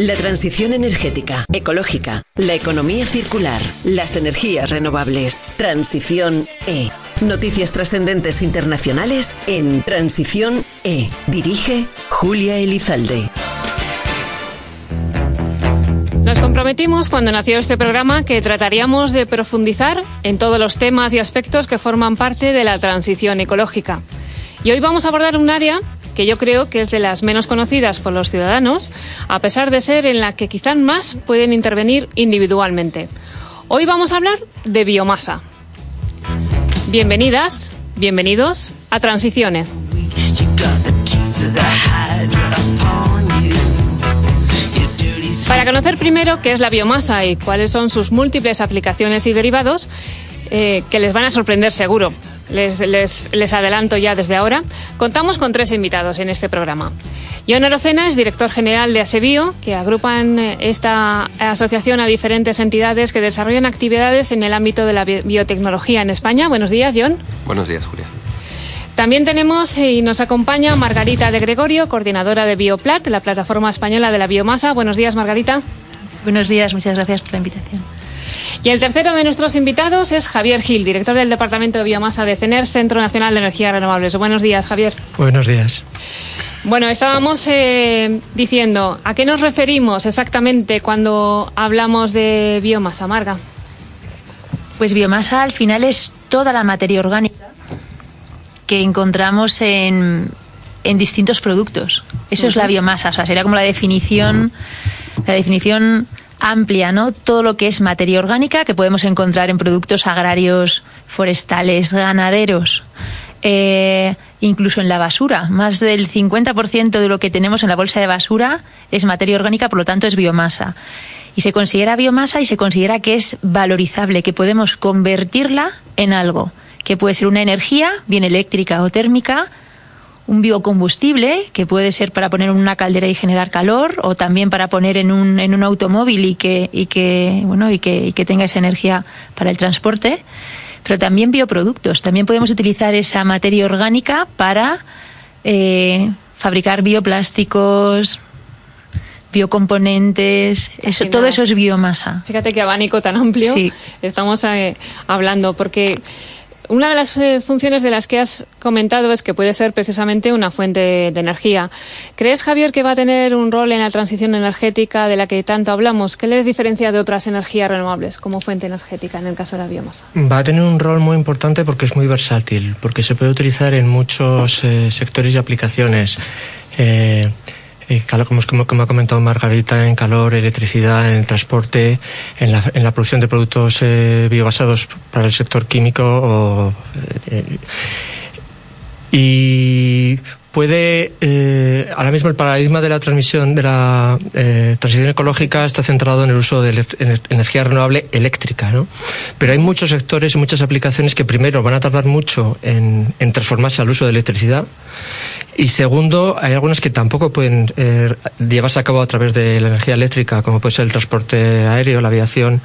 La transición energética, ecológica, la economía circular, las energías renovables. Transición E. Noticias trascendentes internacionales en Transición E. Dirige Julia Elizalde. Nos comprometimos cuando nació este programa que trataríamos de profundizar en todos los temas y aspectos que forman parte de la transición ecológica. Y hoy vamos a abordar un área que yo creo que es de las menos conocidas por los ciudadanos, a pesar de ser en la que quizás más pueden intervenir individualmente. Hoy vamos a hablar de biomasa. Bienvenidas, bienvenidos a Transiciones. Para conocer primero qué es la biomasa y cuáles son sus múltiples aplicaciones y derivados, eh, que les van a sorprender seguro, les, les, adelanto ya desde ahora, contamos con tres invitados en este programa. John Arocena es director general de ASEBIO, que agrupan eh, esta asociación a diferentes entidades que desarrollan actividades en el ámbito de la biotecnología en España. Buenos días, John. Buenos días, Julia. También tenemos eh, y nos acompaña Margarita de Gregorio, coordinadora de Bioplat, la plataforma española de la biomasa. Buenos días, Margarita. Buenos días, muchas gracias por la invitación. Y el tercero de nuestros invitados es Javier Gil, director del Departamento de Biomasa de CENER, Centro Nacional de Energías Renovables. Buenos días, Javier. Buenos días. Bueno, estábamos eh, diciendo, ¿a qué nos referimos exactamente cuando hablamos de biomasa, Marga? Pues biomasa al final es toda la materia orgánica que encontramos en, en distintos productos. Eso es la biomasa, o sea, sería como la definición, la definición amplia, ¿no? Todo lo que es materia orgánica que podemos encontrar en productos agrarios, forestales, ganaderos, eh, incluso en la basura. Más del 50% de lo que tenemos en la bolsa de basura es materia orgánica, por lo tanto es biomasa. Y se considera biomasa y se considera que es valorizable, que podemos convertirla en algo, que puede ser una energía, bien eléctrica o térmica, un biocombustible que puede ser para poner en una caldera y generar calor o también para poner en un, en un automóvil y que, y que, bueno, y que, y que tenga esa energía para el transporte. Pero también bioproductos. También podemos utilizar esa materia orgánica para eh, fabricar bioplásticos, biocomponentes, eso, todo eso es biomasa. Fíjate qué abanico tan amplio estamos eh, hablando, porque una de las eh, funciones de las que has comentado es que puede ser precisamente una fuente de energía. ¿Crees, Javier, que va a tener un rol en la transición energética de la que tanto hablamos? ¿Qué les diferencia de otras energías renovables como fuente energética en el caso de la biomasa? Va a tener un rol muy importante porque es muy versátil, porque se puede utilizar en muchos eh, sectores y aplicaciones. Eh, como, como, ha comentado Margarita, en calor, electricidad, en transporte, en la, en la producción de productos eh, biobasados para el sector químico. O, eh, y puede eh, ahora mismo el paradigma de la transmisión de la eh, transición ecológica está centrado en el uso de energía renovable eléctrica ¿no? pero hay muchos sectores y muchas aplicaciones que primero van a tardar mucho en, transformarse al uso de electricidad y segundo, hay algunas que tampoco pueden eh, llevarse a cabo a través de la energía eléctrica, como puede ser el transporte aéreo, la aviación,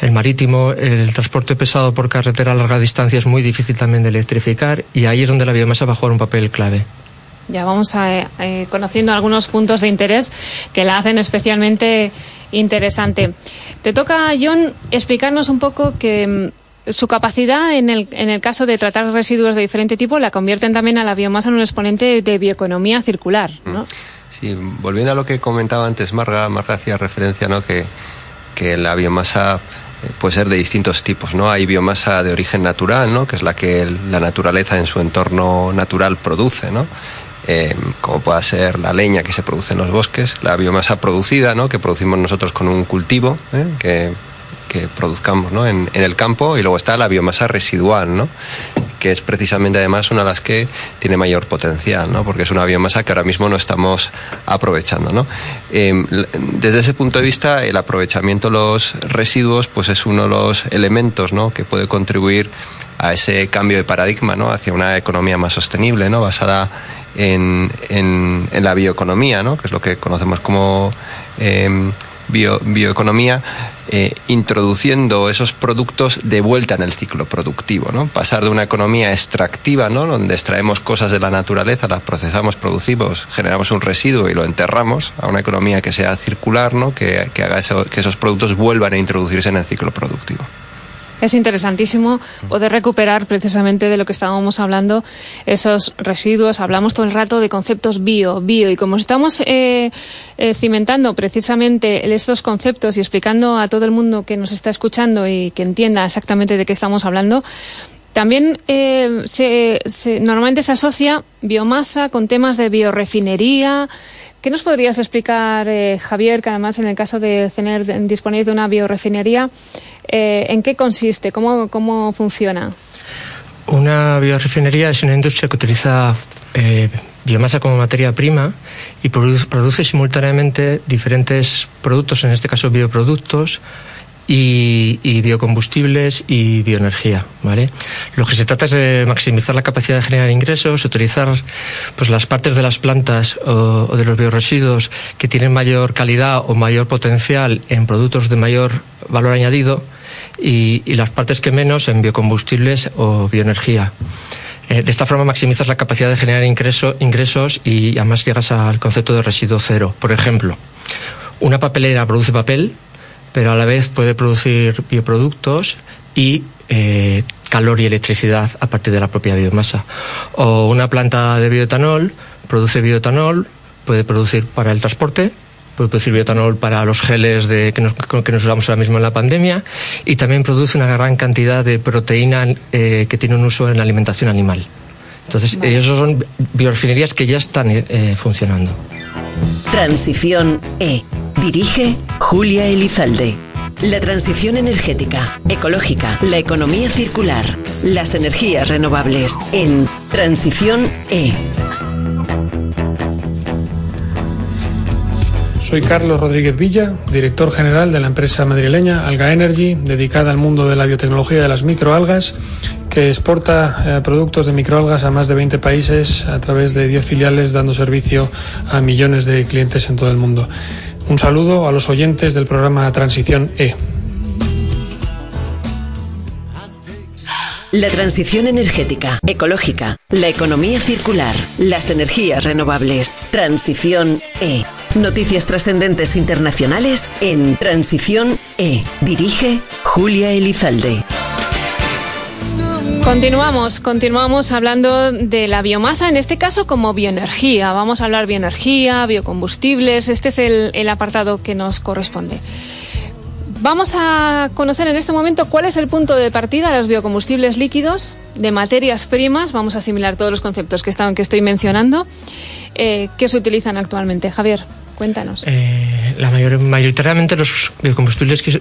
el marítimo, el transporte pesado por carretera a larga distancia es muy difícil también de electrificar y ahí es donde la biomasa va a jugar un papel clave. Ya vamos a, eh, conociendo algunos puntos de interés que la hacen especialmente interesante. Te toca, John, explicarnos un poco que su capacidad en el, en el caso de tratar residuos de diferente tipo la convierten también a la biomasa en un exponente de bioeconomía circular. ¿no? Mm. Sí, volviendo a lo que comentaba antes Marga, Marga hacía referencia ¿no? que, que la biomasa eh, puede ser de distintos tipos, ¿no? Hay biomasa de origen natural, ¿no? Que es la que la naturaleza en su entorno natural produce, ¿no? Eh, como pueda ser la leña que se produce en los bosques, la biomasa producida, ¿no? Que producimos nosotros con un cultivo, ¿eh? que que produzcamos ¿no? en, el campo y luego está la biomasa residual, ¿no? Que es precisamente además una de las que tiene mayor potencial, ¿no? porque es una biomasa que ahora mismo no estamos aprovechando. ¿no? Em, desde ese punto de vista, el aprovechamiento de los residuos pues es uno de los elementos ¿no? que puede contribuir a ese cambio de paradigma ¿no? hacia una economía más sostenible, ¿no? basada en, en, la bioeconomía, ¿no? que es lo que conocemos como... Em, bioeconomía, eh, introduciendo esos productos de vuelta en el ciclo productivo, ¿no? Pasar de una economía extractiva, ¿no? Donde extraemos cosas de la naturaleza, las procesamos, producimos, generamos un residuo y lo enterramos, a una economía que sea circular, ¿no? Que, haga que esos productos vuelvan a introducirse en el ciclo productivo es interesantísimo poder recuperar precisamente de lo que estábamos hablando, esos residuos. Hablamos todo el rato de conceptos bio, bio, y como estamos eh, eh, cimentando precisamente estos conceptos y explicando a todo el mundo que nos está escuchando y que entienda exactamente de qué estamos hablando, también eh, se, normalmente se asocia biomasa con temas de biorefinería, ¿Qué nos podrías explicar, eh, Javier, que además en el caso de tener disponéis de una biorefinería, eh, en qué consiste, cómo, cómo funciona? Una biorefinería es una industria que utiliza eh, biomasa como materia prima y produce simultáneamente diferentes productos, en este caso bioproductos, y, biocombustibles y bioenergía. ¿vale? Lo que se trata es de maximizar la capacidad de generar ingresos, utilizar pues, las partes de las plantas o, de los bioresiduos que tienen mayor calidad o mayor potencial en productos de mayor valor añadido y, las partes que menos en biocombustibles o bioenergía. Eh, de esta forma maximizas la capacidad de generar ingreso, ingresos y además llegas al concepto de residuo cero. Por ejemplo, una papelera produce papel, pero a la vez puede producir bioproductos y eh, calor y electricidad a partir de la propia biomasa. O una planta de bioetanol produce bioetanol, puede producir para el transporte, puede producir bioetanol para los geles de, que, nos, que nos usamos ahora mismo en la pandemia y también produce una gran cantidad de proteína eh, que tiene un uso en la alimentación animal. Entonces, esos son biorefinerías que ya están eh, funcionando. Transición E Dirige Julia Elizalde. La transición energética, ecológica, la economía circular, las energías renovables en Transición E. Soy Carlos Rodríguez Villa, director general de la empresa madrileña Alga Energy, dedicada al mundo de la biotecnología de las microalgas, que exporta eh, productos de microalgas a más de 20 países a través de 10 filiales, dando servicio a millones de clientes en todo el mundo. Un saludo a los oyentes del programa Transición E. La transición energética, ecológica, la economía circular, las energías renovables. Transición E. Noticias trascendentes internacionales en Transición E. Dirige Julia Elizalde. Continuamos, continuamos hablando de la biomasa, en este caso como bioenergía. Vamos a hablar bioenergía, biocombustibles, este es el, apartado que nos corresponde. Vamos a conocer en este momento cuál es el punto de partida de los biocombustibles líquidos, de materias primas, vamos a asimilar todos los conceptos que, están, que estoy mencionando, eh, que se utilizan actualmente. Javier. Cuéntanos. Eh, la mayor, mayoritariamente los biocombustibles que, se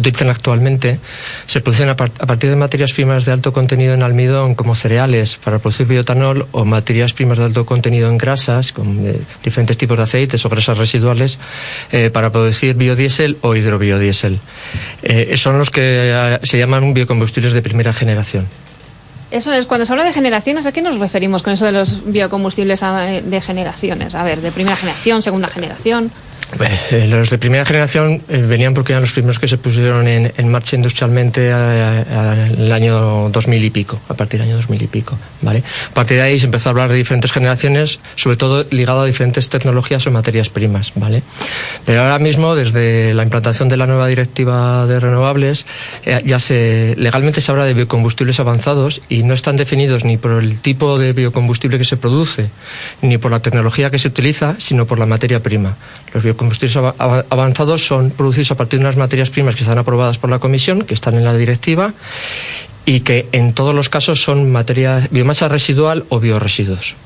utilizan actualmente se producen a, partir de materias primas de alto contenido en almidón, como cereales, para producir biotanol, o materias primas de alto contenido en grasas, con eh, diferentes tipos de aceites o grasas residuales, eh, para producir biodiesel o hidrobiodiesel. son los que se llaman biocombustibles de primera generación. Eso es, cuando se habla de generaciones, ¿a qué nos referimos con eso de los biocombustibles de generaciones? A ver, de primera generación, segunda generación. Eh, los de primera generación eh, venían porque eran los primeros que se pusieron en, marcha industrialmente en el año 2000 y pico, a partir del año 2000 y pico. ¿vale? A partir de ahí se empezó a hablar de diferentes generaciones, sobre todo ligado a diferentes tecnologías o materias primas. ¿vale? Pero ahora mismo, desde la implantación de la nueva directiva de renovables, eh, ya legalmente se habla de biocombustibles avanzados y no están definidos ni por el tipo de biocombustible que se produce, ni por la tecnología que se utiliza, sino por la materia prima. Los avanzados son producidos a partir de unas materias primas que están aprobadas por la Comisión, que están en la directiva, y que en todos los casos son biomasa residual o bioresiduos.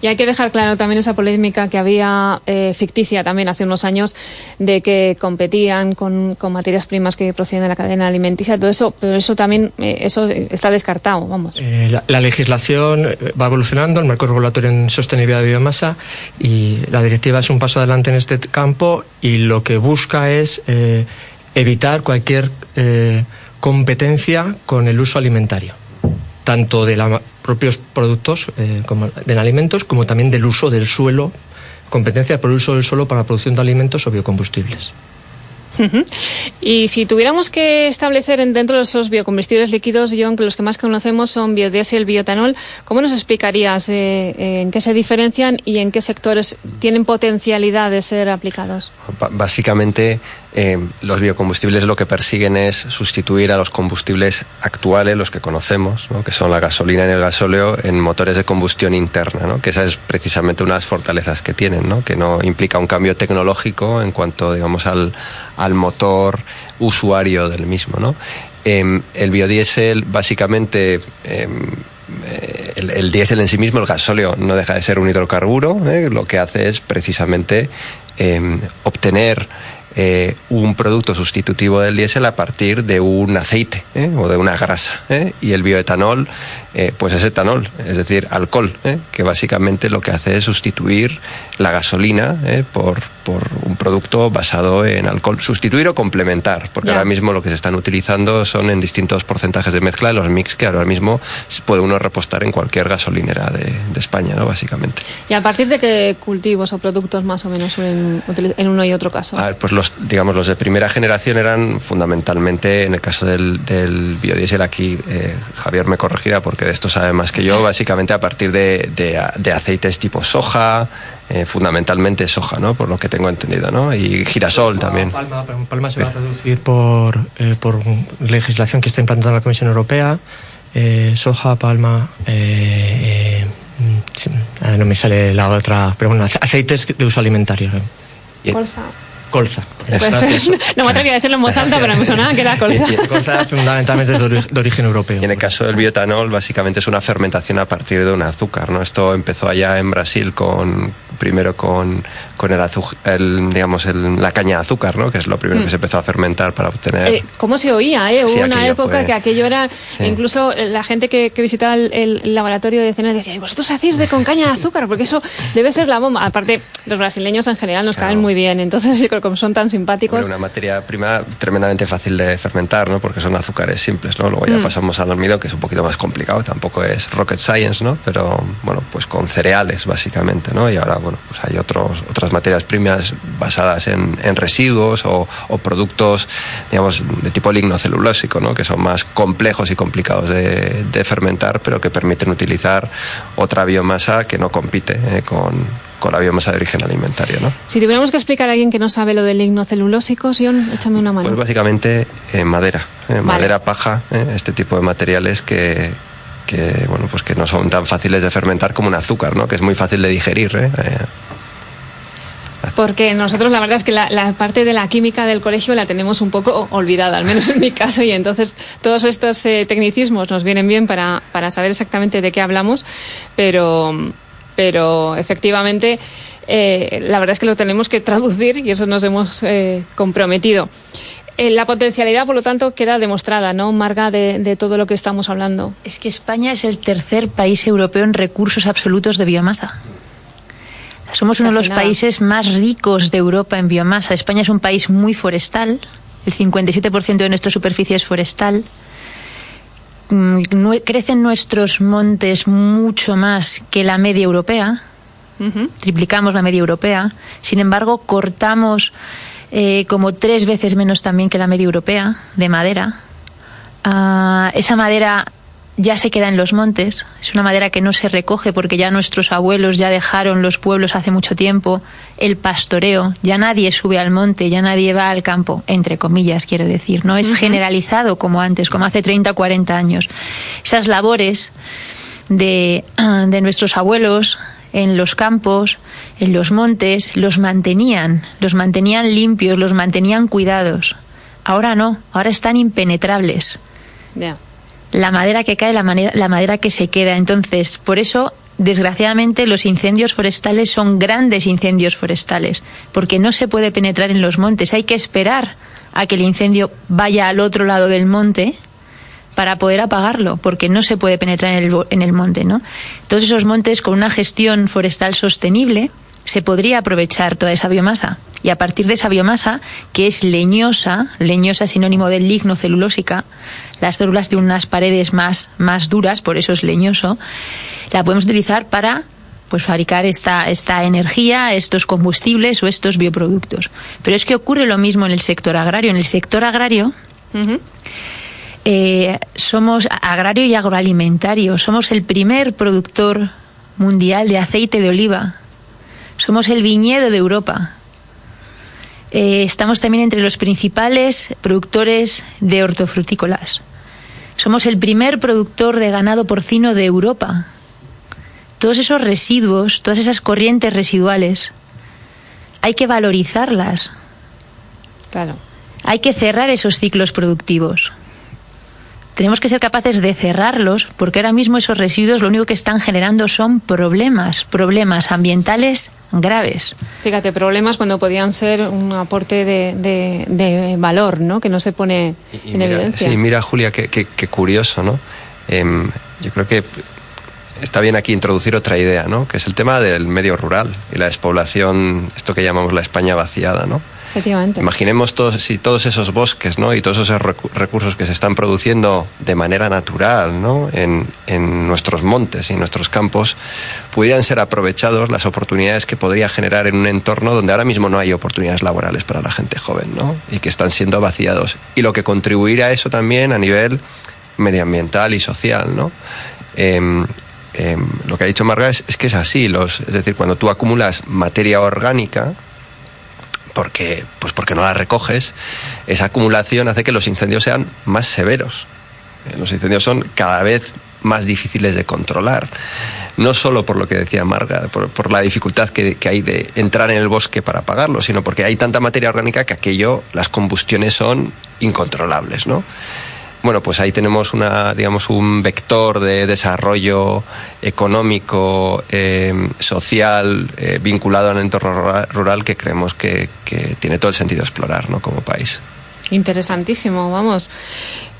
Y hay que dejar claro también esa polémica que había eh, ficticia también hace unos años de que competían con, materias primas que proceden de la cadena alimenticia. Todo eso, pero eso también eh, eso está descartado, vamos. Eh, la, legislación va evolucionando, el marco regulatorio en sostenibilidad de biomasa y la directiva es un paso adelante en este campo y lo que busca es evitar cualquier competencia con el uso alimentario, tanto de los propios productos eh, como de alimentos, como también del uso del suelo competencia por el uso del suelo para la producción de alimentos o biocombustibles. Y si tuviéramos que establecer dentro de esos biocombustibles líquidos, John, que los que más conocemos son biodiesel y biotanol, ¿cómo nos explicarías eh, eh, en qué se diferencian y en qué sectores tienen potencialidad de ser aplicados? básicamente, eh, los biocombustibles lo que persiguen es sustituir a los combustibles actuales, los que conocemos, que son la gasolina y el gasóleo, en motores de combustión interna, ¿no? que esa es precisamente una de las fortalezas que tienen, ¿no? que no implica un cambio tecnológico en cuanto digamos, al, al motor usuario del mismo. Em, el biodiesel básicamente... Em, eh, el, diésel en sí mismo, el gasóleo, no deja de ser un hidrocarburo, ¿eh? lo que hace es precisamente em, obtener eh, un producto sustitutivo del diésel a partir de un aceite ¿eh? o de una grasa. ¿eh? Y el bioetanol, pues es etanol, es decir, alcohol, que básicamente lo que hace es sustituir la gasolina por, por, un producto basado en alcohol. Sustituir o complementar, porque ahora mismo lo que se están utilizando son en distintos porcentajes de mezcla de los mix que ahora mismo puede uno repostar en cualquier gasolinera de, España, ¿no? básicamente. ¿Y a partir de qué cultivos o productos más o menos suelen utilizar en uno y otro caso? A ver, pues los, digamos, los de primera generación eran fundamentalmente, en el caso del, del biodiesel, aquí eh, Javier me corregirá porque de esto sabe más que yo, básicamente a partir de, de, aceites tipo soja, eh, fundamentalmente soja, ¿no? Por lo que tengo entendido, ¿no? Y girasol también. Palma, palma se va a reducir por, eh, por legislación que está implantando la Comisión Europea. soja, palma, mm, no me sale la otra, pero bueno, aceites de uso alimentario. Colza. Colza. no me atreví a decirlo en voz alta, pero me sonaba que era colza. colza fundamentalmente de origen europeo. Y en el caso del biotanol, básicamente es una fermentación a partir de un azúcar. ¿no? Esto empezó allá en Brasil con primero con, con el, el digamos el, la caña de azúcar, ¿no? que es lo primero que mm. se empezó a fermentar para obtener. Eh, ¿Cómo se oía? Eh? Hubo una época que aquello era. Incluso la gente que, que visitaba el, laboratorio de cenas decía: ¿Y vosotros hacéis de con caña de azúcar? Porque eso debe ser la bomba. Aparte, los brasileños en general nos caen muy bien. Entonces, yo creo que como son tan simpáticos. una materia prima tremendamente fácil de fermentar, ¿no? porque son azúcares simples. ¿no? Luego ya mm. pasamos al almidón, que es un poquito más complicado. Tampoco es rocket science, ¿no? pero bueno, pues con cereales, básicamente. ¿no? Y ahora, bueno, pues hay otros, otras materias primas basadas en, residuos o, productos, digamos, de tipo lignocelulósico, ¿no? que son más complejos y complicados de, fermentar, pero que permiten utilizar otra biomasa que no compite eh, con, con la biomasa de origen alimentario. ¿no? Si tuviéramos que explicar a alguien que no sabe lo del lignocelulósico, Sion, échame una mano. Pues básicamente eh, madera, eh, madera paja, este tipo de materiales que, que bueno pues que no son tan fáciles de fermentar como un azúcar, ¿no? que es muy fácil de digerir. ¿eh? eh porque nosotros la verdad es que la, parte de la química del colegio la tenemos un poco olvidada, al menos en mi caso, y entonces todos estos eh, tecnicismos nos vienen bien para, para, saber exactamente de qué hablamos, pero, pero efectivamente eh, la verdad es que lo tenemos que traducir y eso nos hemos comprometido. Eh, la potencialidad, por lo tanto, queda demostrada, ¿no, Marga, de, todo lo que estamos hablando? Es que España es el tercer país europeo en recursos absolutos de biomasa. Somos uno de los países más ricos de Europa en biomasa. España es un país muy forestal. El 57% de nuestra superficie es forestal. Mm, crecen nuestros montes mucho más que la media europea. Triplicamos la media europea. Sin embargo, cortamos eh, como tres veces menos también que la media europea de madera. Ah, esa madera ya se queda en los montes, es una madera que no se recoge porque ya nuestros abuelos ya dejaron los pueblos hace mucho tiempo, el pastoreo, ya nadie sube al monte, ya nadie va al campo, entre comillas quiero decir, no es generalizado como antes, como hace 30 o 40 años. Esas labores de, de nuestros abuelos en los campos, en los montes, los mantenían, los mantenían limpios, los mantenían cuidados. Ahora no, ahora están impenetrables. La madera que cae, la, la madera que se queda. Entonces, por eso, desgraciadamente, los incendios forestales son grandes incendios forestales, porque no se puede penetrar en los montes. Hay que esperar a que el incendio vaya al otro lado del monte para poder apagarlo, porque no se puede penetrar en el, en el monte. ¿no? Todos esos montes con una gestión forestal sostenible se podría aprovechar toda esa biomasa. Y a partir de esa biomasa, que es leñosa, leñosa sinónimo de ligno celulósica, las células de unas paredes más, más duras, por eso es leñoso, la podemos utilizar para pues fabricar esta, esta energía, estos combustibles o estos bioproductos. Pero es que ocurre lo mismo en el sector agrario. En el sector agrario eh, somos agrario y agroalimentario. Somos el primer productor mundial de aceite de oliva. Somos el viñedo de Europa. Eh, estamos también entre los principales productores de hortofrutícolas. Somos el primer productor de ganado porcino de Europa. Todos esos residuos, todas esas corrientes residuales, hay que valorizarlas. Claro. Hay que cerrar esos ciclos productivos. Tenemos que ser capaces de cerrarlos porque ahora mismo esos residuos lo único que están generando son problemas, problemas ambientales graves. Fíjate, problemas cuando podían ser un aporte de, valor, ¿no? Que no se pone en evidencia. Sí, mira, Julia, qué, curioso, ¿no? Em, yo creo que está bien aquí introducir otra idea, ¿no? Que es el tema del medio rural y la despoblación, esto que llamamos la España vaciada, ¿no? Imaginemos todos, si todos esos bosques ¿no? y todos esos recursos que se están produciendo de manera natural ¿no? en, nuestros montes y en nuestros campos pudieran ser aprovechados las oportunidades que podría generar en un entorno donde ahora mismo no hay oportunidades laborales para la gente joven ¿no? y que están siendo vaciados. Y lo que contribuirá a eso también a nivel medioambiental y social. ¿no? Em, em, lo que ha dicho Marga es, es, que es así, los, es decir, cuando tú acumulas materia orgánica, porque, pues porque no la recoges, esa acumulación hace que los incendios sean más severos. Eh, los incendios son cada vez más difíciles de controlar. No solo por lo que decía Marga, por, la dificultad que, que, hay de entrar en el bosque para apagarlo, sino porque hay tanta materia orgánica que aquello, las combustiones son incontrolables, ¿no? Bueno, pues ahí tenemos una, digamos, un vector de desarrollo económico, eh, social, eh, vinculado al entorno rural, que creemos que, tiene todo el sentido explorar, ¿no? Como país. Interesantísimo, vamos.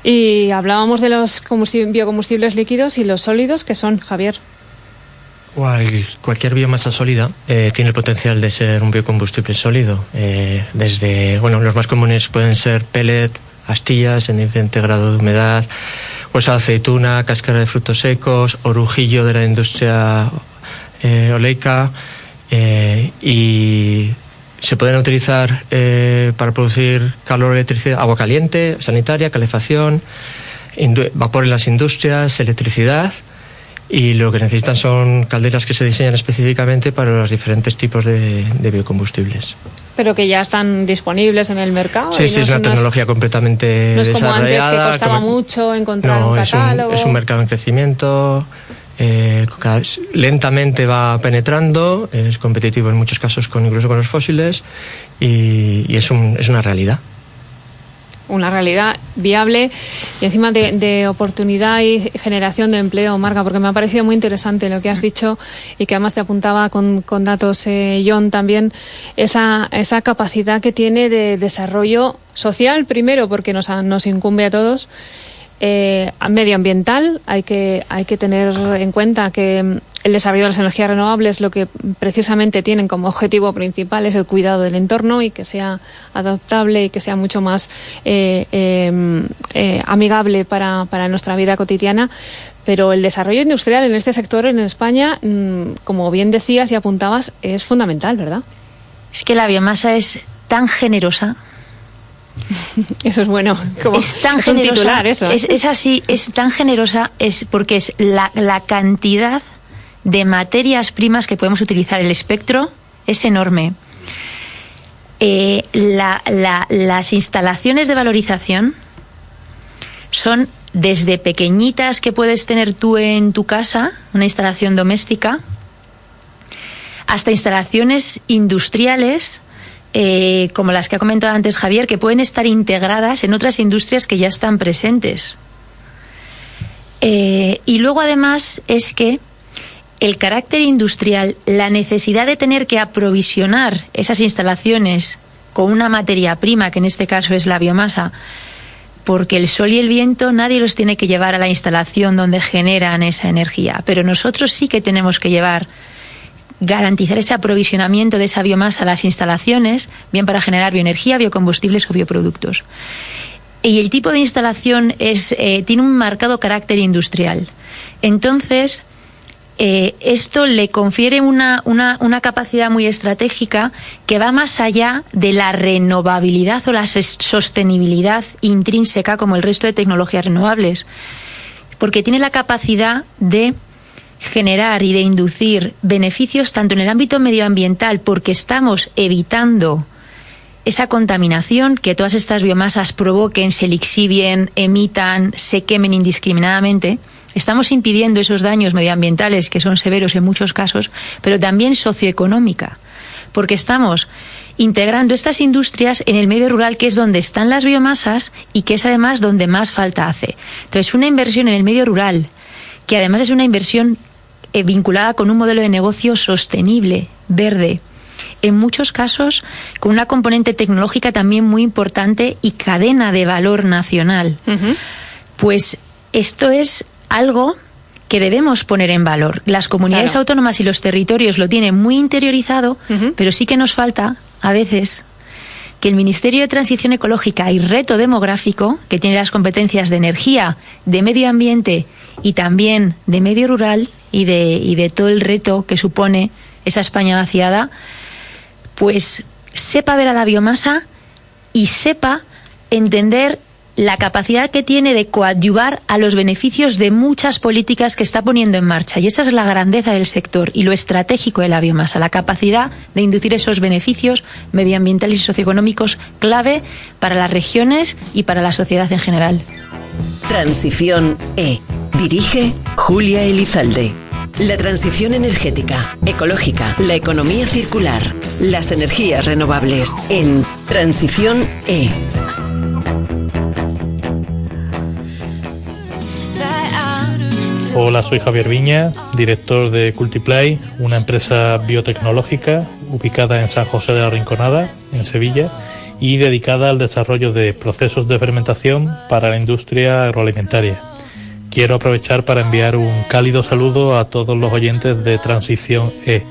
Y hablábamos de los biocombustibles líquidos y los sólidos, que son, Javier. cualquier biomasa sólida eh, tiene el potencial de ser un biocombustible sólido. desde, bueno, los más comunes pueden ser pellet, astillas en diferente grado de humedad, pues aceituna, cáscara de frutos secos, orujillo de la industria eh, oleica eh, y se pueden utilizar eh, para producir calor, electricidad, agua caliente, sanitaria, calefacción, vapor en las industrias, electricidad y lo que necesitan son calderas que se diseñan específicamente para los diferentes tipos de, biocombustibles. Pero que ya están disponibles en el mercado. Sí, sí, es una tecnología completamente no es como antes que costaba mucho encontrar un catálogo. Es un, mercado en crecimiento. Eh, lentamente va penetrando, es competitivo en muchos casos con incluso con los fósiles y, y es, un, es una realidad una realidad viable y encima de, oportunidad y generación de empleo, Marga, porque me ha parecido muy interesante lo que has dicho y que además te apuntaba con, datos eh, John también, esa, esa capacidad que tiene de desarrollo social, primero porque nos, nos incumbe a todos, eh, medioambiental, hay que, hay que tener en cuenta que el desarrollo de las energías renovables lo que precisamente tienen como objetivo principal es el cuidado del entorno y que sea adoptable y que sea mucho más eh, em, eh, amigable para, para nuestra vida cotidiana. Pero el desarrollo industrial en este sector en España, mm, como bien decías y apuntabas, es fundamental, ¿verdad? Es que la biomasa es tan generosa Eso es bueno. es tan generosa, eso. Es, así, es tan generosa es porque es la, cantidad de materias primas que podemos utilizar. El espectro es enorme. Eh, las instalaciones de valorización son desde pequeñitas que puedes tener tú en tu casa, una instalación doméstica, hasta instalaciones industriales eh, como las que ha comentado antes Javier, que pueden estar integradas en otras industrias que ya están presentes. Eh, y luego además es que el carácter industrial, la necesidad de tener que aprovisionar esas instalaciones con una materia prima, que en este caso es la biomasa, porque el sol y el viento nadie los tiene que llevar a la instalación donde generan esa energía, pero nosotros sí que tenemos que llevar garantizar ese aprovisionamiento de esa biomasa a las instalaciones, bien para generar bioenergía, biocombustibles o bioproductos. Y el tipo de instalación es, eh, tiene un marcado carácter industrial. Entonces, eh, esto le confiere una, una, una, capacidad muy estratégica que va más allá de la renovabilidad o la sostenibilidad intrínseca como el resto de tecnologías renovables, porque tiene la capacidad de generar y de inducir beneficios tanto en el ámbito medioambiental, porque estamos evitando esa contaminación que todas estas biomasas provoquen, se lixivien, emitan, se quemen indiscriminadamente, estamos impidiendo esos daños medioambientales que son severos en muchos casos, pero también socioeconómica, porque estamos integrando estas industrias en el medio rural, que es donde están las biomasas y que es además donde más falta hace. Entonces, una inversión en el medio rural, que además es una inversión eh, vinculada con un modelo de negocio sostenible, verde, en muchos casos con una componente tecnológica también muy importante y cadena de valor nacional. Pues esto es algo que debemos poner en valor. Las comunidades autónomas y los territorios lo tienen muy interiorizado, pero sí que nos falta, a veces, que el Ministerio de Transición Ecológica y Reto Demográfico, que tiene las competencias de energía, de medio ambiente y también de medio rural y de, y de todo el reto que supone esa España vaciada, pues sepa ver a la biomasa y sepa entender la capacidad que tiene de coadyuvar a los beneficios de muchas políticas que está poniendo en marcha. Y esa es la grandeza del sector y lo estratégico de la biomasa, la capacidad de inducir esos beneficios medioambientales y socioeconómicos clave para las regiones y para la sociedad en general. Transición E. Dirige Julia Elizalde. La transición energética, ecológica, la economía circular, las energías renovables en Transición E. Hola, soy Javier Viña, director de Cultiplay, una empresa biotecnológica ubicada en San José de la Rinconada, en Sevilla, y dedicada al desarrollo de procesos de fermentación para la industria agroalimentaria quiero aprovechar para enviar un cálido saludo a todos los oyentes de Transición E.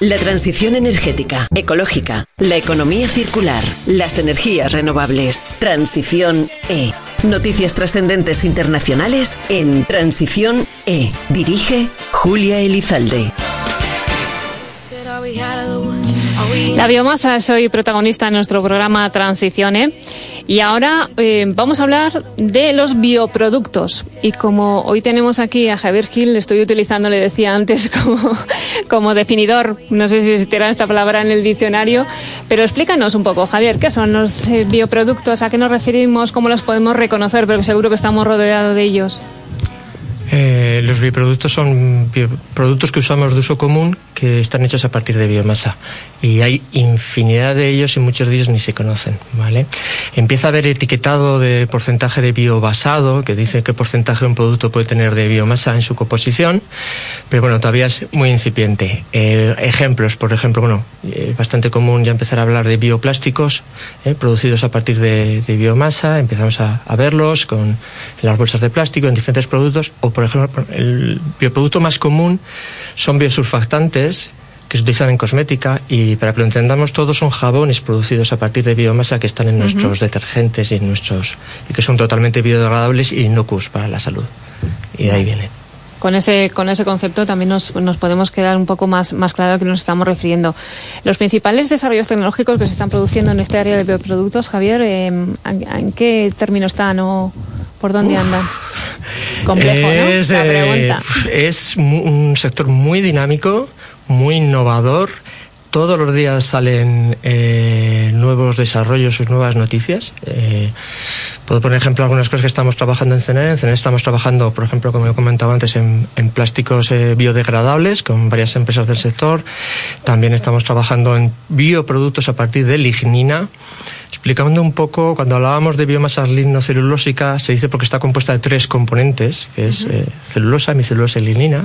La transición energética, ecológica, la economía circular, las energías renovables. Transición E. Noticias trascendentes internacionales en Transición E. Dirige Julia Elizalde. La biomasa es hoy protagonista en nuestro programa Transiciones y ahora eh, vamos a hablar de los bioproductos. Y como hoy tenemos aquí a Javier Gil, estoy utilizando, le decía antes, como, como definidor, no sé si existirá esta palabra en el diccionario, pero explícanos un poco, Javier, ¿qué son los eh, bioproductos? ¿A qué nos referimos? ¿Cómo los podemos reconocer? Pero seguro que estamos rodeados de ellos. Eh, los bioproductos son productos que usamos de uso común que están hechos a partir de biomasa y hay infinidad de ellos y muchos de ellos ni se conocen, ¿vale? Empieza a haber etiquetado de porcentaje de biobasado que dice qué porcentaje un producto puede tener de biomasa en su composición, pero bueno, todavía es muy incipiente. Eh, ejemplos, por ejemplo, bueno, es bastante común ya empezar a hablar de bioplásticos eh, producidos a partir de, biomasa, empezamos a, a, verlos con las bolsas de plástico en diferentes productos o por ejemplo, el bioproducto más común son biosurfactantes que se utilizan en cosmética y para que lo entendamos todos son jabones producidos a partir de biomasa que están en nuestros detergentes y en nuestros y que son totalmente biodegradables y inocuos para la salud. Y de ahí vienen con ese, con ese concepto también nos, nos, podemos quedar un poco más, más claro a qué nos estamos refiriendo. Los principales desarrollos tecnológicos que se están produciendo en este área de bioproductos, Javier, ¿en, en qué término están o por dónde andan? Complejo, es, eh, es un sector muy dinámico, muy innovador todos los días salen eh, nuevos desarrollos y nuevas noticias. Eh, puedo poner ejemplo algunas cosas que estamos trabajando en CNR. En CNR estamos trabajando, por ejemplo, como he comentado antes, en, plásticos eh, biodegradables con varias empresas del sector. También estamos trabajando en bioproductos a partir de lignina explicando un poco, cuando hablábamos de biomasa lignocelulósica, se dice porque está compuesta de tres componentes, que es eh, celulosa, hemicelulosa y lignina.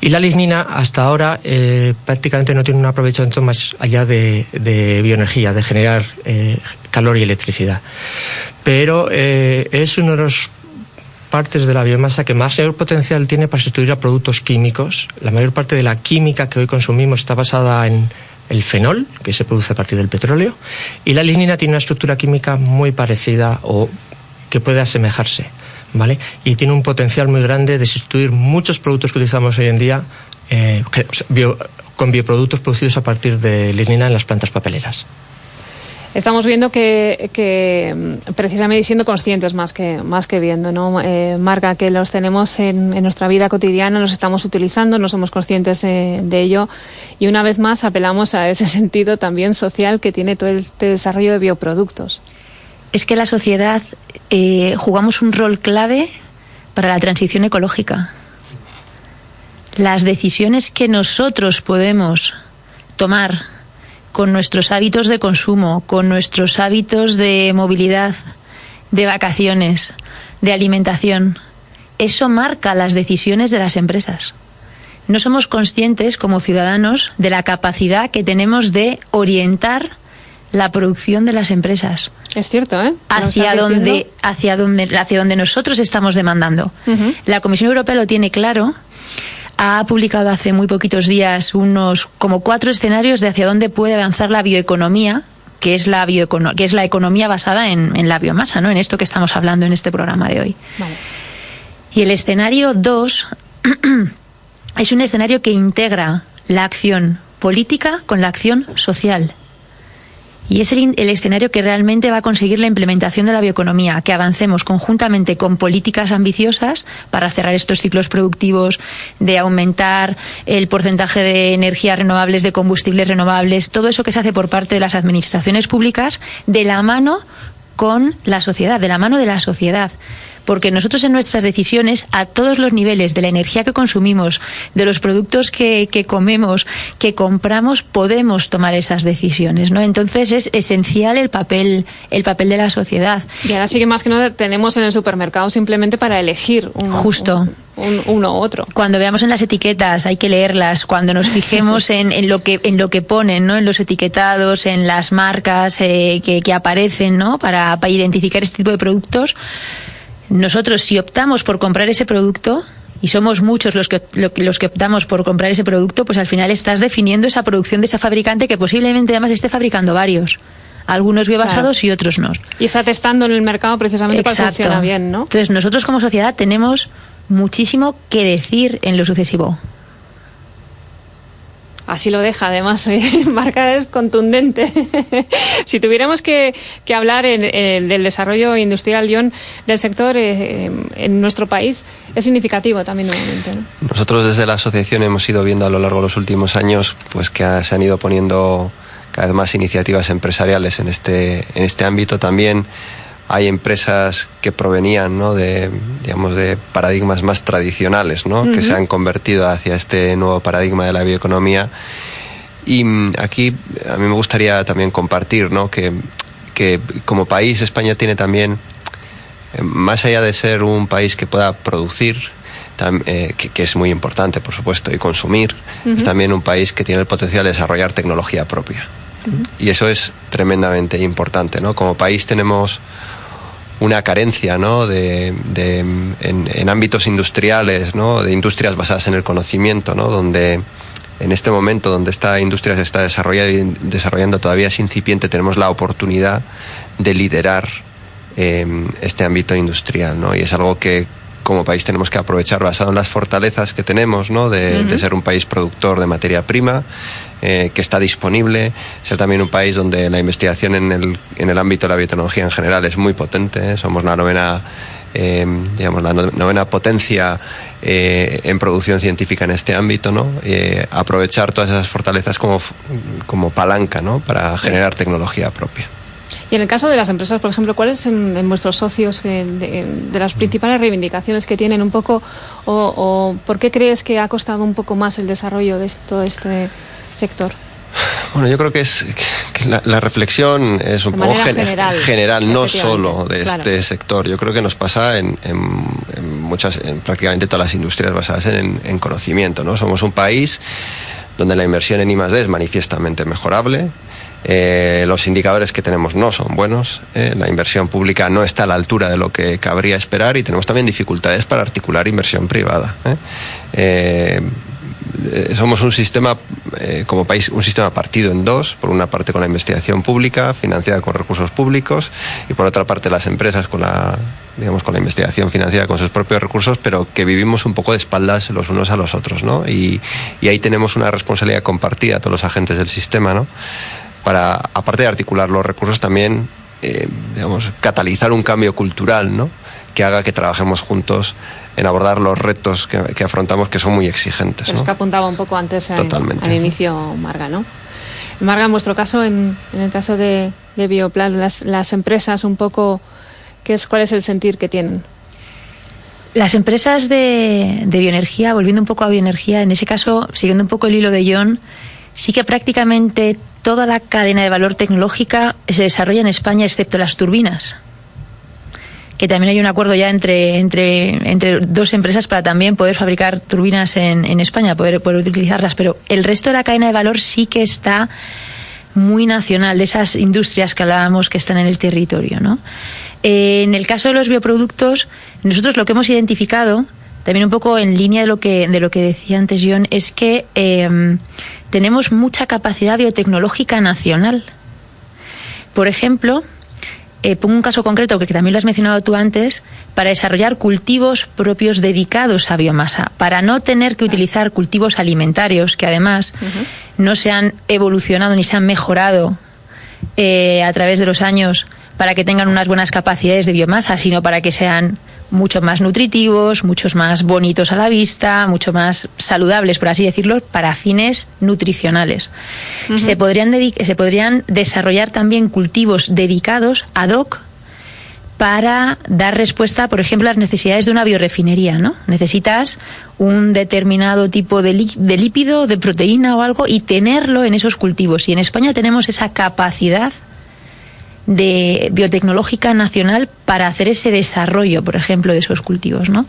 Y la lignina hasta ahora eh, prácticamente no tiene un aprovechamiento más allá de, bioenergía, de generar eh, calor y electricidad. Pero es uno de los partes de la biomasa que más mayor potencial tiene para sustituir a productos químicos. La mayor parte de la química que hoy consumimos está basada en el fenol, que se produce a partir del petróleo, y la lignina tiene una estructura química muy parecida o que puede asemejarse. ¿vale? Y tiene un potencial muy grande de sustituir muchos productos que utilizamos hoy en día eh, con bioproductos producidos a partir de lignina en las plantas papeleras estamos viendo que, mm, precisamente siendo conscientes más que, más que viendo, ¿no? Eh, marca que los tenemos en, nuestra vida cotidiana, los estamos utilizando, no somos conscientes de, ello y una vez más apelamos a ese sentido también social que tiene todo este desarrollo de bioproductos. Es que la sociedad eh, jugamos un rol clave para la transición ecológica. Las decisiones que nosotros podemos tomar con nuestros hábitos de consumo, con nuestros hábitos de movilidad, de vacaciones, de alimentación. Eso marca las decisiones de las empresas. No somos conscientes como ciudadanos de la capacidad que tenemos de orientar la producción de las empresas. Es cierto, ¿eh? Hacia donde, hacia donde, hacia donde nosotros estamos demandando. La Comisión Europea lo tiene claro ha publicado hace muy poquitos días unos como cuatro escenarios de hacia dónde puede avanzar la bioeconomía que es la que es la economía basada en, la biomasa, ¿no? En esto que estamos hablando en este programa de hoy. Y el escenario 2 es un escenario que integra la acción política con la acción social. Y es el, escenario que realmente va a conseguir la implementación de la bioeconomía, que avancemos conjuntamente con políticas ambiciosas para cerrar estos ciclos productivos, de aumentar el porcentaje de energías renovables, de combustibles renovables, todo eso que se hace por parte de las administraciones públicas, de la mano con la sociedad, de la mano de la sociedad porque nosotros en nuestras decisiones, a todos los niveles, de la energía que consumimos, de los productos que, comemos, que compramos, podemos tomar esas decisiones, ¿no? Entonces es esencial el papel, el papel de la sociedad. Y ahora sí que más que no tenemos en el supermercado simplemente para elegir un, Justo. uno u otro. Cuando veamos en las etiquetas hay que leerlas, cuando nos fijemos en, lo que en lo que ponen, ¿no? En los etiquetados, en las marcas eh, que, que, aparecen, ¿no? Para, para identificar este tipo de productos nosotros, si optamos por comprar ese producto, y somos muchos los que, los que optamos por comprar ese producto, pues al final estás definiendo esa producción de esa fabricante que posiblemente además esté fabricando varios. Algunos biobasados y otros no. Y está testando en el mercado precisamente para que funcione bien, ¿no? Entonces, nosotros como sociedad tenemos muchísimo que decir en lo sucesivo. Así lo deja, además, eh, marca es contundente. si tuviéramos que, hablar del desarrollo industrial, John, del sector eh, en nuestro país, es significativo también nuevamente. Nosotros desde la asociación hemos ido viendo a lo largo de los últimos años pues que se han ido poniendo cada vez más iniciativas empresariales en este, en este ámbito también hay empresas que provenían ¿no? de, digamos, de paradigmas más tradicionales, ¿no? que se han convertido hacia este nuevo paradigma de la bioeconomía. Y mm, aquí a mí me gustaría también compartir ¿no? que, que como país España tiene también, eh, más allá de ser un país que pueda producir, eh, que, es muy importante, por supuesto, y consumir, es también un país que tiene el potencial de desarrollar tecnología propia. Y eso es tremendamente importante. ¿no? Como país tenemos una carencia ¿no? de, en, ámbitos industriales, ¿no? de industrias basadas en el conocimiento, ¿no? donde en este momento donde esta industria se está desarrollando, desarrollando todavía es incipiente, tenemos la oportunidad de liderar em, este ámbito industrial. ¿no? Y es algo que como país tenemos que aprovechar basado en las fortalezas que tenemos ¿no? de ser un país productor de materia prima, eh, que está disponible, ser también un país donde la investigación en el, en el ámbito de la biotecnología en general es muy potente, ¿eh? somos la novena eh, digamos, la novena potencia en producción científica en este ámbito, ¿no? aprovechar todas esas fortalezas como, como palanca ¿no? para generar tecnología propia. Y en el caso de las empresas, por ejemplo, ¿cuáles en, en vuestros socios de, las principales reivindicaciones que tienen un poco o, o, por qué crees que ha costado un poco más el desarrollo de todo este sector? Bueno, yo creo que es la, reflexión es un poco general, no solo de este sector. Yo creo que nos pasa en, muchas, en prácticamente todas las industrias basadas en, conocimiento. ¿no? Somos un país donde la inversión en I+D es manifiestamente mejorable. Eh, los indicadores que tenemos no son buenos, eh, la inversión pública no está a la altura de lo que cabría esperar y tenemos también dificultades para articular inversión privada. eh, somos un sistema, eh, como país, un sistema partido en dos, por una parte con la investigación pública, financiada con recursos públicos, y por otra parte las empresas con la digamos, con la investigación financiada con sus propios recursos, pero que vivimos un poco de espaldas los unos a los otros, ¿no? Y, y ahí tenemos una responsabilidad compartida, todos los agentes del sistema, ¿no? Para, aparte de articular los recursos, también, eh, digamos, catalizar un cambio cultural, ¿no? Que haga que trabajemos juntos en abordar los retos que, que afrontamos, que son muy exigentes. ¿no? Es que apuntaba un poco antes en, al inicio Marga, ¿no? Marga, en vuestro caso, en, en el caso de, de Bioplan, las, las empresas un poco ¿Qué es, ¿Cuál es el sentir que tienen? Las empresas de, de, bioenergía, volviendo un poco a bioenergía, en ese caso, siguiendo un poco el hilo de John, sí que prácticamente toda la cadena de valor tecnológica se desarrolla en España, excepto las turbinas. Que también hay un acuerdo ya entre, entre, entre dos empresas para también poder fabricar turbinas en, en España, poder, poder utilizarlas. Pero el resto de la cadena de valor sí que está muy nacional, de esas industrias que hablábamos que están en el territorio, ¿no? Eh, en el caso de los bioproductos, nosotros lo que hemos identificado, también un poco en línea de lo que, de lo que decía antes John, es que eh, tenemos mucha capacidad biotecnológica nacional. Por ejemplo, eh, pongo un caso concreto que también lo has mencionado tú antes, para desarrollar cultivos propios dedicados a biomasa, para no tener que utilizar cultivos alimentarios que además uh -huh. no se han evolucionado ni se han mejorado eh, a través de los años para que tengan unas buenas capacidades de biomasa, sino para que sean mucho más nutritivos, muchos más bonitos a la vista, mucho más saludables, por así decirlo, para fines nutricionales. Uh -huh. se, podrían se podrían desarrollar también cultivos dedicados ad hoc para dar respuesta, por ejemplo, a las necesidades de una biorefinería, ¿no? Necesitas un determinado tipo de, de lípido, de proteína o algo y tenerlo en esos cultivos. Y en España tenemos esa capacidad de biotecnológica nacional para hacer ese desarrollo, por ejemplo, de esos cultivos, ¿no?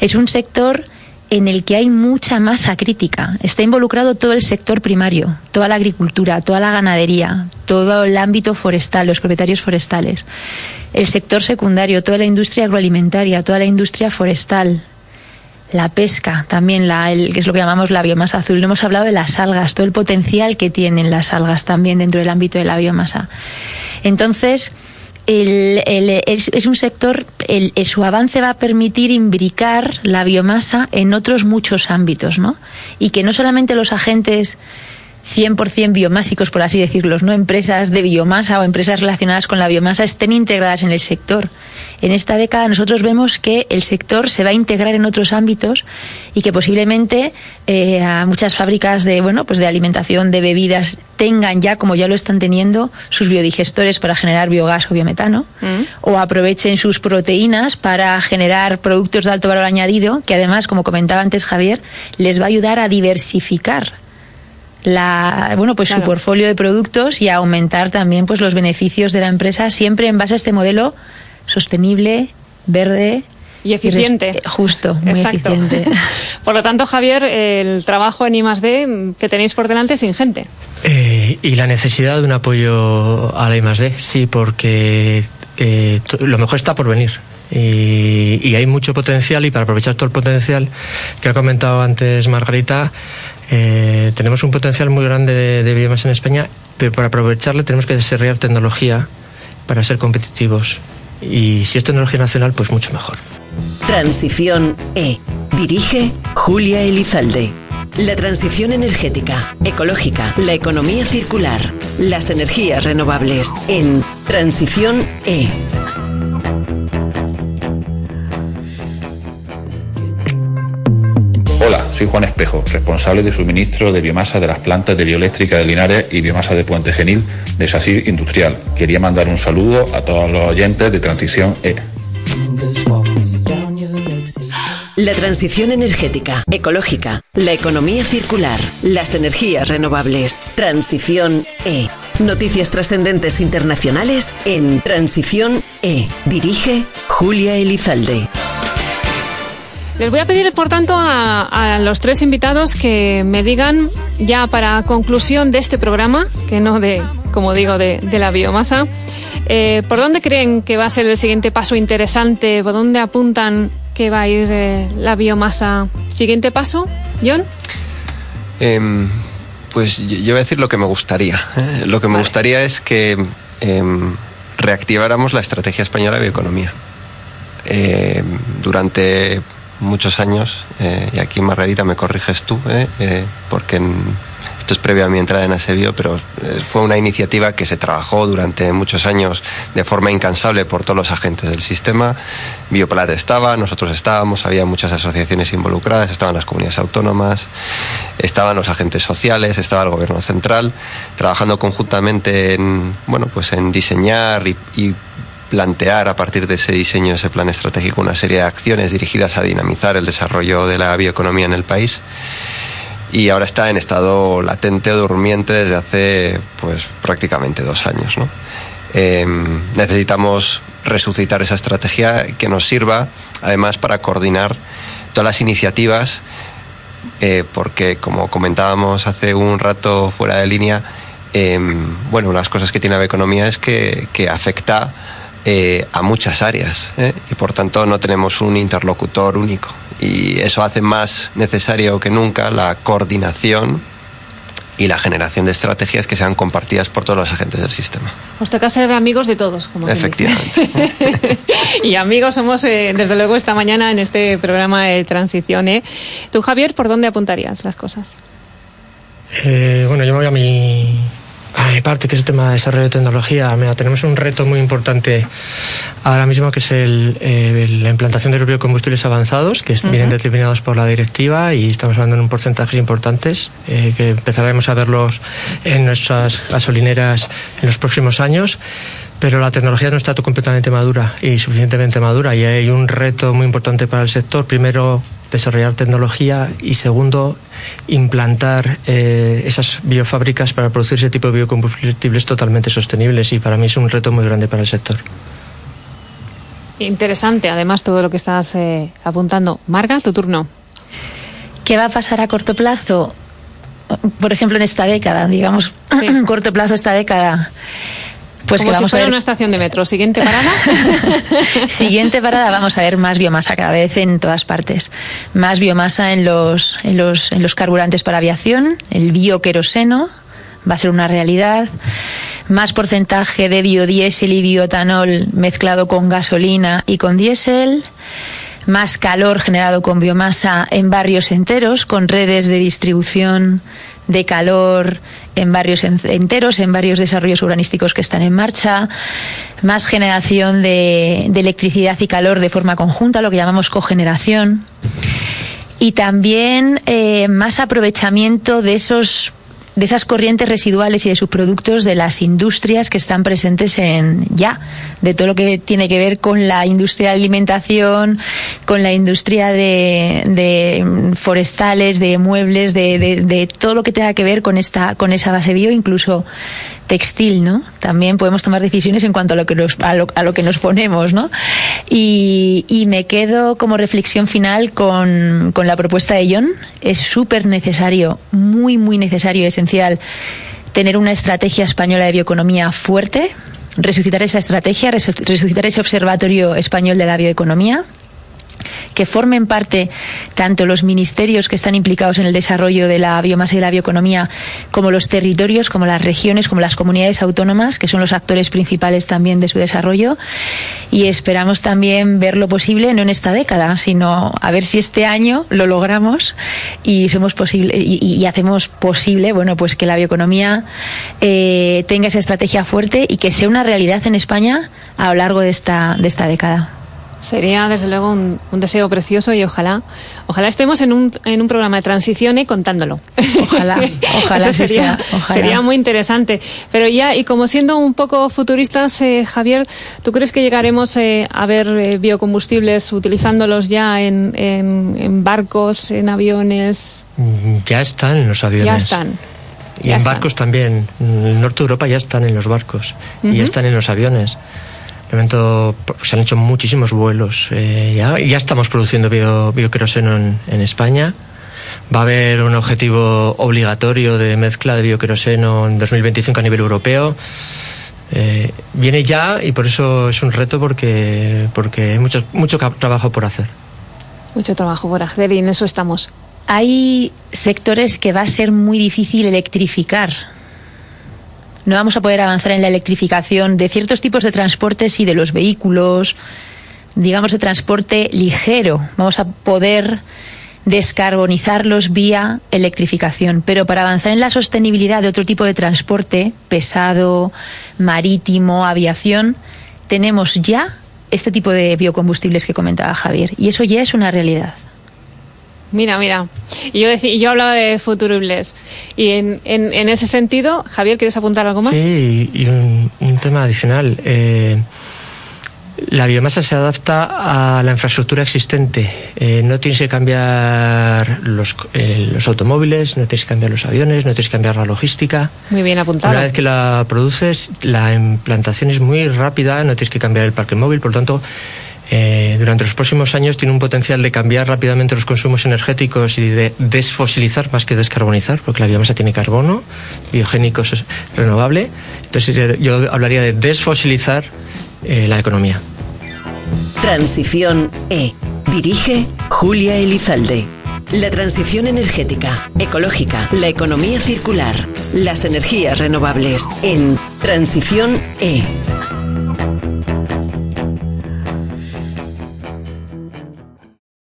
Es un sector en el que hay mucha masa crítica. Está involucrado todo el sector primario, toda la agricultura, toda la ganadería, todo el ámbito forestal, los propietarios forestales, el sector secundario, toda la industria agroalimentaria, toda la industria forestal, la pesca, también la, el, que es lo que llamamos la biomasa azul. No hemos hablado de las algas, todo el potencial que tienen las algas también dentro del ámbito de la biomasa. Entonces, el, el, es, es, un sector, el, su avance va a permitir imbricar la biomasa en otros muchos ámbitos, ¿no? Y que no solamente los agentes 100% biomásicos, por así decirlo, ¿no? Empresas de biomasa o empresas relacionadas con la biomasa estén integradas en el sector. En esta década nosotros vemos que el sector se va a integrar en otros ámbitos y que posiblemente eh, a muchas fábricas de bueno pues de alimentación de bebidas tengan ya como ya lo están teniendo sus biodigestores para generar biogás o biometano mm. o aprovechen sus proteínas para generar productos de alto valor añadido que además como comentaba antes Javier les va a ayudar a diversificar la bueno pues claro. su portfolio de productos y a aumentar también pues los beneficios de la empresa siempre en base a este modelo sostenible verde y eficiente. Y justo, muy Exacto. eficiente. por lo tanto, Javier, el trabajo en I+D que tenéis por delante es ingente. Eh, y la necesidad de un apoyo a la I+D, sí, porque eh, lo mejor está por venir. Y, y, hay mucho potencial y para aprovechar todo el potencial que ha comentado antes Margarita, eh, tenemos un potencial muy grande de, de biomasa en España, pero para aprovecharle tenemos que desarrollar tecnología para ser competitivos. Y si es tecnología nacional, pues mucho mejor. Transición E. Dirige Julia Elizalde. La transición energética, ecológica, la economía circular, las energías renovables en Transición E. Hola, soy Juan Espejo, responsable de suministro de biomasa de las plantas de bioeléctrica de Linares y biomasa de Puente Genil de SACIR Industrial. Quería mandar un saludo a todos los oyentes de Transición E. La transición energética, ecológica, la economía circular, las energías renovables. Transición E. Noticias trascendentes internacionales en Transición E. Dirige Julia Elizalde. Les voy a pedir, por tanto, a, a, los tres invitados que me digan, ya para conclusión de este programa, que no de, como digo, de, de la biomasa, eh, ¿por dónde creen que va a ser el siguiente paso interesante? ¿Por dónde apuntan que va a ir eh, la biomasa? ¿Siguiente paso, John? Em, pues yo voy a decir lo que me gustaría. ¿eh? Lo que me gustaría es que em, reactiváramos la estrategia española de bioeconomía. Em, durante muchos años, eh, y aquí Margarita me corriges tú, eh, porque en, esto es previo a mi entrada en Asebio, pero eh, fue una iniciativa que se trabajó durante muchos años de forma incansable por todos los agentes del sistema. Bioplat estaba, nosotros estábamos, había muchas asociaciones involucradas, estaban las comunidades autónomas, estaban los agentes sociales, estaba el gobierno central, trabajando conjuntamente en, bueno, pues en diseñar y, y plantear a partir de ese diseño, ese plan estratégico, una serie de acciones dirigidas a dinamizar el desarrollo de la bioeconomía en el país y ahora está en estado latente o durmiente desde hace pues prácticamente dos años. Em, necesitamos resucitar esa estrategia que nos sirva además para coordinar todas las iniciativas eh, porque como comentábamos hace un rato fuera de línea em, bueno, las cosas que tiene la economía es que, que afecta eh, a muchas áreas ¿eh? y por tanto no tenemos un interlocutor único y eso hace más necesario que nunca la coordinación y la generación de estrategias que sean compartidas por todos los agentes del sistema. Os toca ser amigos de todos, como Efectivamente. y amigos somos, eh, desde luego, esta mañana en este programa de transición. ¿eh? Tú, Javier, ¿por dónde apuntarías las cosas? Eh, bueno, yo me voy a mi hay parte que es el tema de desarrollo de tecnología. Mira, tenemos un reto muy importante ahora mismo que es el, eh, la implantación de los biocombustibles avanzados que vienen determinados por la directiva y estamos hablando en un porcentaje importantes eh, que empezaremos a verlos en nuestras gasolineras en los próximos años pero la tecnología no está completamente madura y suficientemente madura y hay un reto muy importante para el sector. Primero, desarrollar tecnología y segundo, implantar eh, esas biofábricas para producir ese tipo de biocombustibles totalmente sostenibles y para mí es un reto muy grande para el sector. Interesante, además, todo lo que estás eh, apuntando. Marga, tu turno. ¿Qué va a pasar a corto plazo? Por ejemplo, en esta década, digamos, sí. corto plazo esta década. Pues Como que vamos si fuera a ver... una estación de metro. Siguiente parada. Siguiente parada, vamos a ver más biomasa cada vez en todas partes. Más biomasa en los, en los, en los carburantes para aviación, el bioqueroseno va a ser una realidad. Más porcentaje de biodiesel y bioetanol mezclado con gasolina y con diésel más calor generado con biomasa en barrios enteros, con redes de distribución de calor en barrios enteros, en varios desarrollos urbanísticos que están en marcha, más generación de, electricidad y calor de forma conjunta, lo que llamamos cogeneración, y también eh, más aprovechamiento de esos de esas corrientes residuales y de subproductos de las industrias que están presentes en ya, de todo lo que tiene que ver con la industria de alimentación, con la industria de, de forestales, de muebles, de, de, de, todo lo que tenga que ver con esta, con esa base bio, incluso textil, ¿no? También podemos tomar decisiones en cuanto a lo que nos, a lo, a lo que nos ponemos, ¿no? Y, me quedo como reflexión final con, con la propuesta de John. Es súper necesario, muy, muy necesario, esencial, tener una estrategia española de bioeconomía fuerte, resucitar esa estrategia, resucitar ese observatorio español de la bioeconomía que formen parte tanto los ministerios que están implicados en el desarrollo de la biomasa y la bioeconomía, como los territorios, como las regiones, como las comunidades autónomas, que son los actores principales también de su desarrollo. Y esperamos también ver lo posible, no en esta década, sino a ver si este año lo logramos y somos posible y, y hacemos posible, bueno, pues que la bioeconomía eh, tenga esa estrategia fuerte y que sea una realidad en España a lo largo de esta, de esta década. Sería desde luego un, un, deseo precioso y ojalá, ojalá estemos en un, en un programa de transición y contándolo. Ojalá, ojalá, Eso sería, sea, ojalá. sería muy interesante. Pero ya, y como siendo un poco futuristas, eh, Javier, ¿tú crees que llegaremos eh, a ver eh, biocombustibles utilizándolos ya en, en, en, barcos, en aviones? Ya están en los aviones. Ya están. Y ya en están. barcos también. En el norte de Europa ya están en los barcos uh -huh. y ya están en los aviones se han hecho muchísimos vuelos. Eh, ya, ya, estamos produciendo bio, bioqueroseno en, en, España. Va a haber un objetivo obligatorio de mezcla de bioqueroseno en 2025 a nivel europeo. Eh, viene ya y por eso es un reto porque, porque hay mucho, mucho trabajo por hacer. Mucho trabajo por hacer y en eso estamos. hay sectores que va a ser muy difícil electrificar. No vamos a poder avanzar en la electrificación de ciertos tipos de transportes y de los vehículos, digamos, de transporte ligero. Vamos a poder descarbonizarlos vía electrificación. Pero para avanzar en la sostenibilidad de otro tipo de transporte, pesado, marítimo, aviación, tenemos ya este tipo de biocombustibles que comentaba Javier. Y eso ya es una realidad. Mira, mira. Y yo, decía, yo hablaba de futuribles. Y en, en, ese sentido, Javier, ¿quieres apuntar algo más? Sí, y un, un tema adicional. Eh, la biomasa se adapta a la infraestructura existente. Eh, no tienes que cambiar los, eh, los, automóviles, no tienes que cambiar los aviones, no tienes que cambiar la logística. Muy bien apuntado. Una vez que la produces, la implantación es muy rápida, no tienes que cambiar el parque móvil, por lo tanto, eh, durante los próximos años tiene un potencial de cambiar rápidamente los consumos energéticos y de desfosilizar más que descarbonizar, porque la biomasa tiene carbono, biogénico, es renovable. Entonces yo hablaría de desfosilizar la economía. Transición E. Dirige Julia Elizalde. La transición energética, ecológica, la economía circular, las energías renovables en Transición E